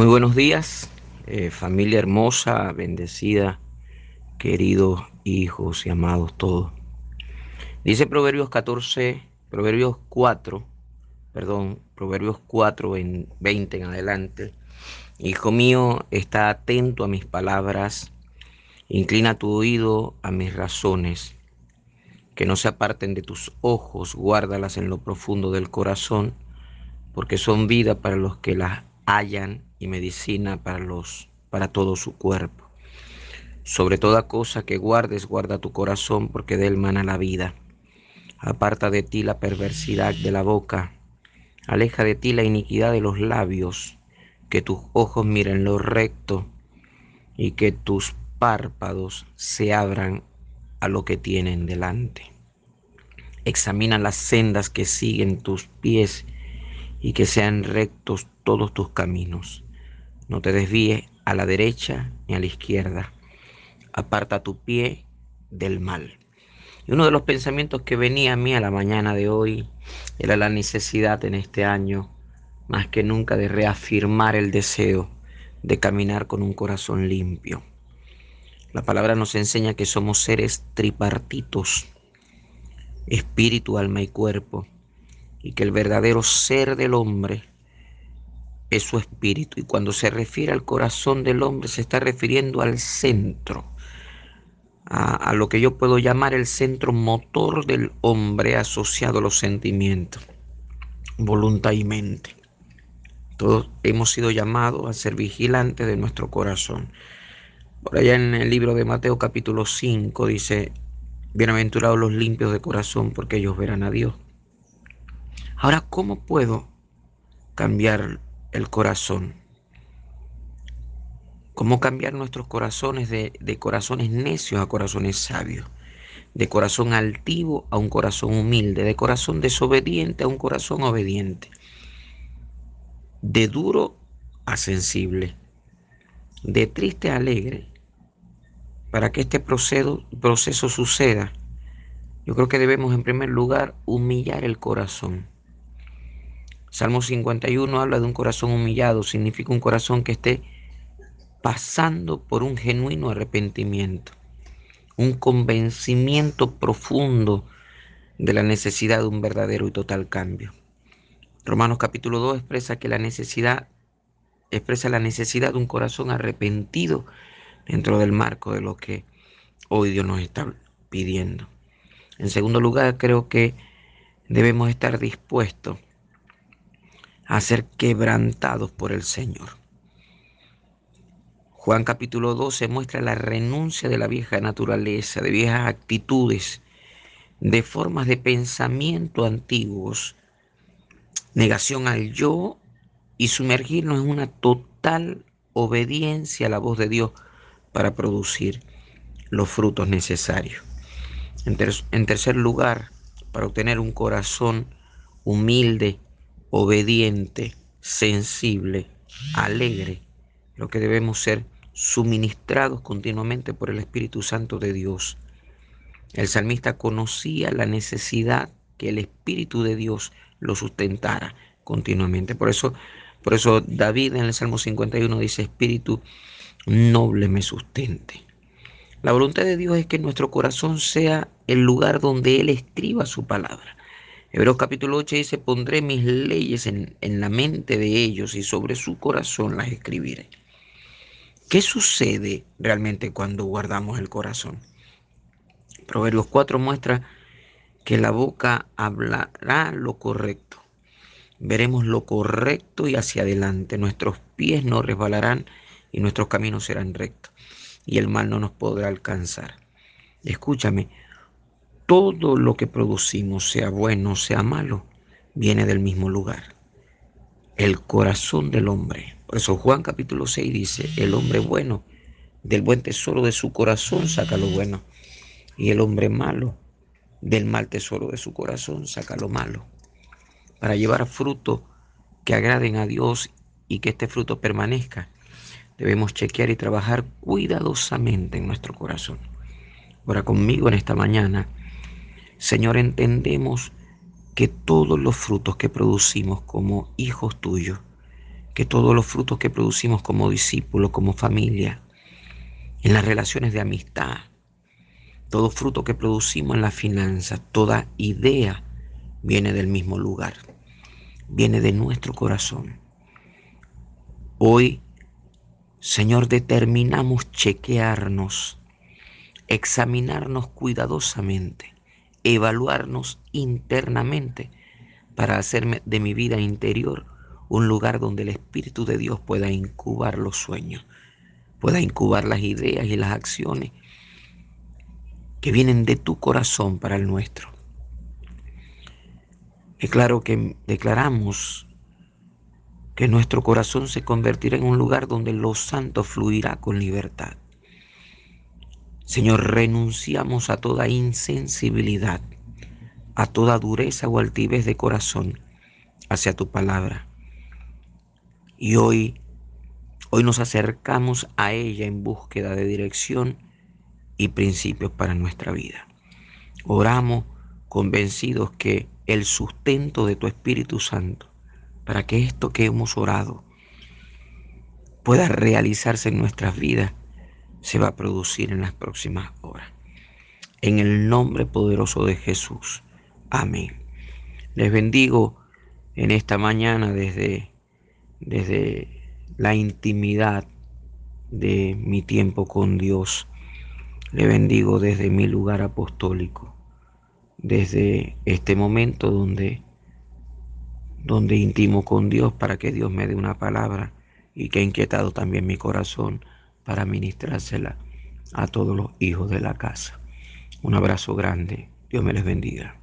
Muy buenos días, eh, familia hermosa, bendecida, queridos hijos y amados todos. Dice Proverbios 14, Proverbios 4, perdón, Proverbios 4 en 20 en adelante. Hijo mío, está atento a mis palabras, inclina tu oído a mis razones, que no se aparten de tus ojos, guárdalas en lo profundo del corazón, porque son vida para los que las hallan y medicina para los para todo su cuerpo. Sobre toda cosa que guardes, guarda tu corazón, porque de él mana la vida. Aparta de ti la perversidad de la boca, aleja de ti la iniquidad de los labios, que tus ojos miren lo recto y que tus párpados se abran a lo que tienen delante. Examina las sendas que siguen tus pies y que sean rectos todos tus caminos. No te desvíes a la derecha ni a la izquierda. Aparta tu pie del mal. Y uno de los pensamientos que venía a mí a la mañana de hoy era la necesidad en este año, más que nunca, de reafirmar el deseo de caminar con un corazón limpio. La palabra nos enseña que somos seres tripartitos, espíritu, alma y cuerpo, y que el verdadero ser del hombre es su espíritu. Y cuando se refiere al corazón del hombre, se está refiriendo al centro, a, lo que yo puedo llamar el centro motor del hombre asociado a los sentimientos, voluntad y mente. Todos hemos sido llamados a ser vigilantes de nuestro corazón. Por allá en el libro de Mateo capítulo 5 dice, bienaventurados los limpios de corazón porque ellos verán a Dios. Ahora, ¿cómo puedo cambiar el corazón. Cómo cambiar nuestros corazones de, corazones necios a corazones sabios, de corazón altivo a un corazón humilde, de corazón desobediente a un corazón obediente, de duro a sensible, de triste a alegre. Para que este proceso, proceso suceda, yo creo que debemos en primer lugar humillar el corazón Salmo 51 habla de un corazón humillado, significa un corazón que esté pasando por un genuino arrepentimiento, un convencimiento profundo de la necesidad de un verdadero y total cambio. Romanos capítulo 2 expresa que la necesidad expresa la necesidad de un corazón arrepentido dentro del marco de lo que hoy Dios nos está pidiendo. En segundo lugar, creo que debemos estar dispuestos a ser quebrantados por el Señor. Juan capítulo 12 muestra la renuncia de la vieja naturaleza, de viejas actitudes, de formas de pensamiento antiguos, negación al yo y sumergirnos en una total obediencia a la voz de Dios para producir los frutos necesarios. En, tercer lugar, para obtener un corazón humilde obediente, sensible, alegre, lo que debemos ser suministrados continuamente por el Espíritu Santo de Dios. El salmista conocía la necesidad que el Espíritu de Dios lo sustentara continuamente. Por eso, por eso David en el Salmo 51 dice, Espíritu noble me sustente. La voluntad de Dios es que nuestro corazón sea el lugar donde Él escriba su palabra. Hebreos capítulo 8 dice, pondré mis leyes en, en la mente de ellos y sobre su corazón las escribiré. ¿Qué sucede realmente cuando guardamos el corazón? Proverbios 4 muestra que la boca hablará lo correcto. Veremos lo correcto y hacia adelante. Nuestros pies no resbalarán y nuestros caminos serán rectos. Y el mal no nos podrá alcanzar. Escúchame, todo lo que producimos, sea bueno, sea malo, viene del mismo lugar. El corazón del hombre. Por eso Juan capítulo 6 dice, el hombre bueno, del buen tesoro de su corazón saca lo bueno. Y el hombre malo, del mal tesoro de su corazón saca lo malo. Para llevar fruto que agraden a Dios y que este fruto permanezca, debemos chequear y trabajar cuidadosamente en nuestro corazón. Ahora conmigo en esta mañana Señor, entendemos que todos los frutos que producimos como hijos tuyos, que todos los frutos que producimos como discípulos, como familia, en las relaciones de amistad, todo fruto que producimos en la finanza, toda idea viene del mismo lugar, viene de nuestro corazón. Hoy, Señor, determinamos chequearnos, examinarnos cuidadosamente, evaluarnos internamente para hacerme de mi vida interior un lugar donde el Espíritu de Dios pueda incubar los sueños, pueda incubar las ideas y las acciones que vienen de tu corazón para el nuestro. Es claro que declaramos que nuestro corazón se convertirá en un lugar donde lo santo fluirá con libertad. Señor, renunciamos a toda insensibilidad, a toda dureza o altivez de corazón hacia tu palabra. Y hoy, hoy nos acercamos a ella en búsqueda de dirección y principios para nuestra vida. Oramos convencidos que el sustento de tu Espíritu Santo, para que esto que hemos orado pueda realizarse en nuestras vidas, se va a producir en las próximas horas. En el nombre poderoso de Jesús. Amén. Les bendigo en esta mañana desde, desde la intimidad de mi tiempo con Dios le bendigo desde mi lugar apostólico, desde este momento donde, donde intimo con Dios para que Dios me dé una palabra y que ha inquietado también mi corazón para ministrársela a todos los hijos de la casa. Un abrazo grande. Dios me les bendiga.